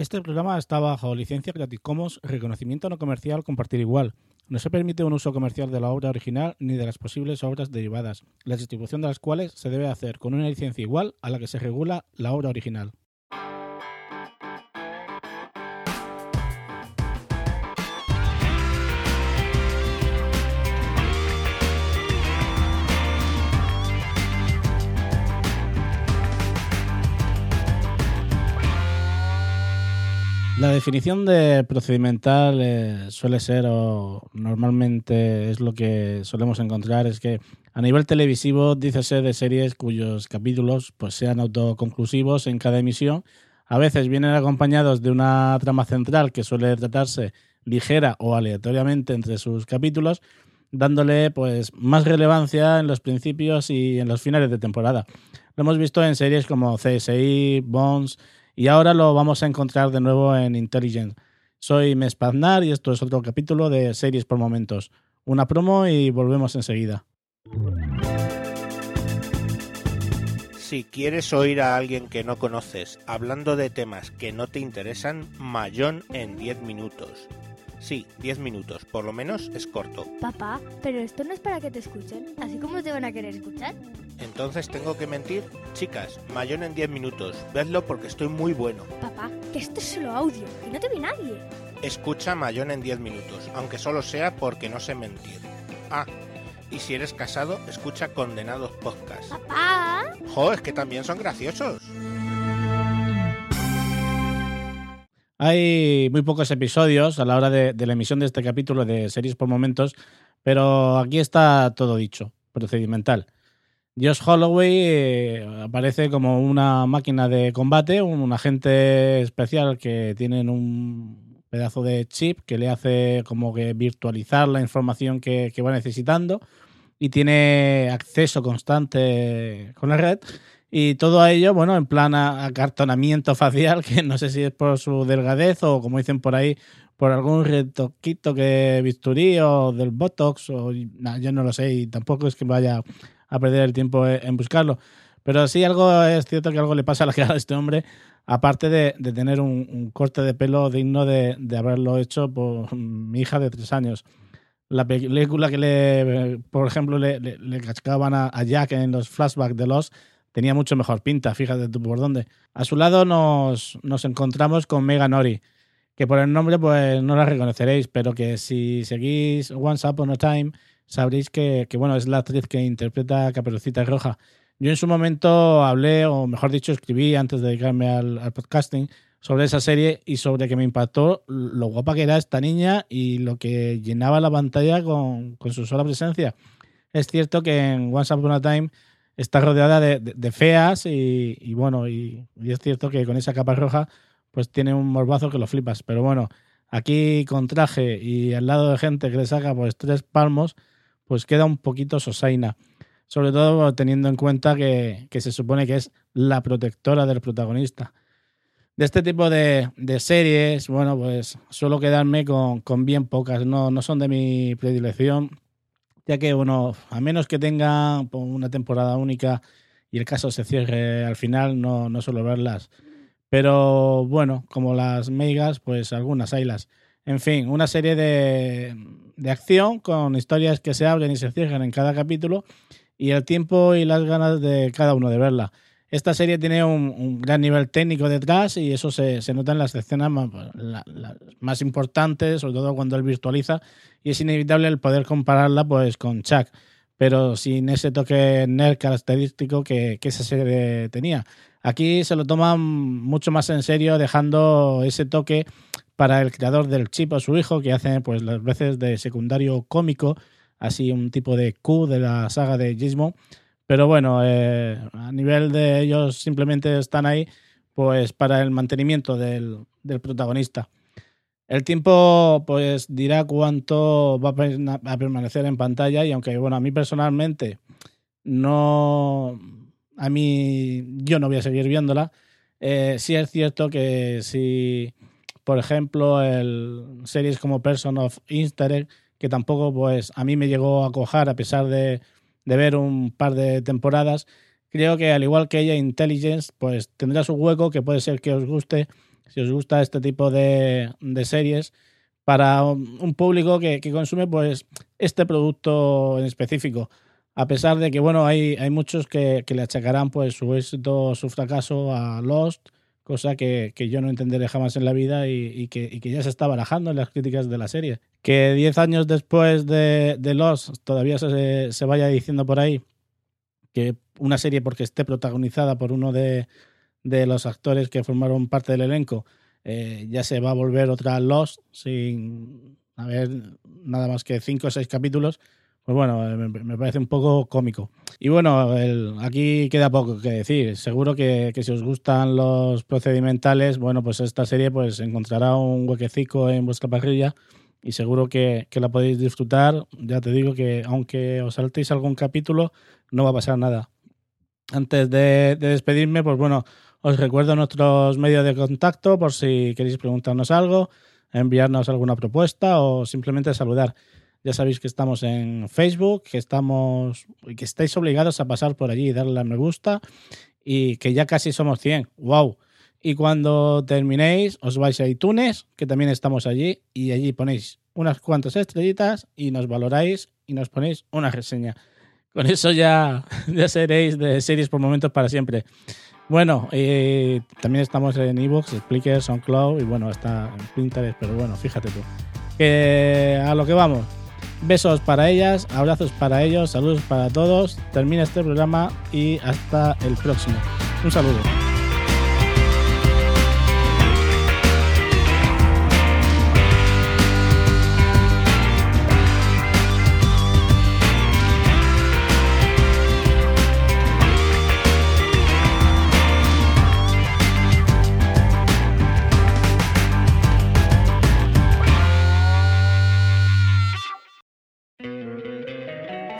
Este programa está bajo licencia Creative Commons, reconocimiento no comercial, compartir igual. No se permite un uso comercial de la obra original ni de las posibles obras derivadas, la distribución de las cuales se debe hacer con una licencia igual a la que se regula la obra original. La definición de procedimental eh, suele ser, o normalmente es lo que solemos encontrar, es que a nivel televisivo, dícese de series cuyos capítulos pues, sean autoconclusivos en cada emisión. A veces vienen acompañados de una trama central que suele tratarse ligera o aleatoriamente entre sus capítulos, dándole pues, más relevancia en los principios y en los finales de temporada. Lo hemos visto en series como CSI, Bones, y ahora lo vamos a encontrar de nuevo en Intelligent. Soy Mespaznar y esto es otro capítulo de Series por Momentos. Una promo y volvemos enseguida. Si quieres oír a alguien que no conoces hablando de temas que no te interesan, Mayón en 10 minutos. Sí, 10 minutos, por lo menos es corto. Papá, pero esto no es para que te escuchen, así como te van a querer escuchar. Entonces tengo que mentir. Chicas, Mayón en 10 minutos, vedlo porque estoy muy bueno. Papá, que esto es solo audio, que no te ve nadie. Escucha Mayón en 10 minutos, aunque solo sea porque no sé mentir. Ah, y si eres casado, escucha Condenados Podcast. Papá. Jo, es que también son graciosos. Hay muy pocos episodios a la hora de, la emisión de este capítulo de series por momentos, pero aquí está todo dicho, procedimental. Josh Holloway eh, aparece como una máquina de combate, un, agente especial que tiene un pedazo de chip que le hace como que virtualizar la información que va necesitando y tiene acceso constante con la red y todo ello, bueno, en plan acartonamiento facial, que no sé si es por su delgadez o, como dicen por ahí, por algún retoquito que bisturí o del Botox, o nah, yo no lo sé, y tampoco es que vaya a perder el tiempo en buscarlo. Pero sí, algo es cierto que algo le pasa a la cara de este hombre, aparte de, de tener un, un, corte de pelo digno de, de haberlo hecho por mi hija de tres años la película que le, por ejemplo, le, le, le cascaban a, a, Jack en los flashbacks de los tenía mucho mejor pinta, fíjate tú por dónde. A su lado nos, nos encontramos con Megan Ori, que por el nombre pues no la reconoceréis, pero que si seguís Once Upon a Time sabréis que, que bueno, es la actriz que interpreta a Caperucita Roja. Yo en su momento hablé, o mejor dicho, escribí antes de dedicarme al, al podcasting, sobre esa serie y sobre que me impactó lo guapa que era esta niña y lo que llenaba la pantalla con, con su sola presencia. Es cierto que en Once Upon a Time está rodeada de, feas y, bueno, y, y, es cierto que con esa capa roja pues tiene un morbazo que lo flipas. Pero bueno, aquí con traje y al lado de gente que le saca pues tres palmos, pues queda un poquito sosaina. Sobre todo teniendo en cuenta que, que se supone que es la protectora del protagonista de este tipo de, de, series, bueno, pues suelo quedarme con, con bien pocas, no, no, son de mi predilección, ya que, bueno, a menos que tenga una temporada única y el caso se cierre al final, no, no suelo verlas. Pero bueno, como las megas, pues algunas haylas. En fin, una serie de, de acción con historias que se abren y se cierran en cada capítulo y el tiempo y las ganas de cada uno de verla. Esta serie tiene un, un, gran nivel técnico detrás y eso se, se nota en las escenas más, la, la, más, importantes, sobre todo cuando él virtualiza, y es inevitable el poder compararla pues con Chuck, pero sin ese toque nerd característico que, que esa serie tenía. Aquí se lo toman mucho más en serio, dejando ese toque para el creador del chip o su hijo, que hace pues las veces de secundario cómico, así un tipo de Q de la saga de Gizmo, pero bueno, eh, a nivel de ellos simplemente están ahí pues para el mantenimiento del, del protagonista. El tiempo pues dirá cuánto va a permanecer en pantalla y aunque bueno, a mí personalmente no a mí yo no voy a seguir viéndola, eh, sí es cierto que si por ejemplo el series como Person of Interest que tampoco pues a mí me llegó a cojar a pesar de, de ver un par de temporadas, creo que al igual que ella Intelligence pues tendrá su hueco que puede ser que os guste si os gusta este tipo de, series, para un público que, consume pues este producto en específico. A pesar de que bueno, hay, hay muchos que, le achacarán pues su éxito, su fracaso a Lost, cosa que, yo no entenderé jamás en la vida y, que, ya se está barajando en las críticas de la serie. Que diez años después de, de Lost todavía se, se vaya diciendo por ahí que una serie porque esté protagonizada por uno de, de los actores que formaron parte del elenco eh, ya se va a volver otra Lost sin haber nada más que cinco o seis capítulos. Pues bueno, eh, me, parece un poco cómico. Y bueno, aquí queda poco que decir. Seguro que, si os gustan los procedimentales, bueno, pues esta serie pues encontrará un huequecico en vuestra parrilla y seguro que, la podéis disfrutar. Ya te digo que aunque os saltéis algún capítulo, no va a pasar nada. Antes de despedirme, pues bueno, os recuerdo nuestros medios de contacto por si queréis preguntarnos algo, enviarnos alguna propuesta o simplemente saludar. Ya sabéis que estamos en Facebook, que estamos que estáis obligados a pasar por allí y darle a me gusta y que ya casi somos 100. ¡Wow! Y cuando terminéis, os vais a iTunes, que también estamos allí, y allí ponéis unas cuantas estrellitas y nos valoráis y nos ponéis una reseña. Con eso ya, ya seréis de series por momentos para siempre. Bueno, eh, también estamos en Evox, Spreaker, SoundCloud y bueno, está en Pinterest, pero bueno, fíjate tú. a lo que vamos. Besos para ellas, abrazos para ellos, saludos para todos. Termina este programa y hasta el próximo. Un saludo.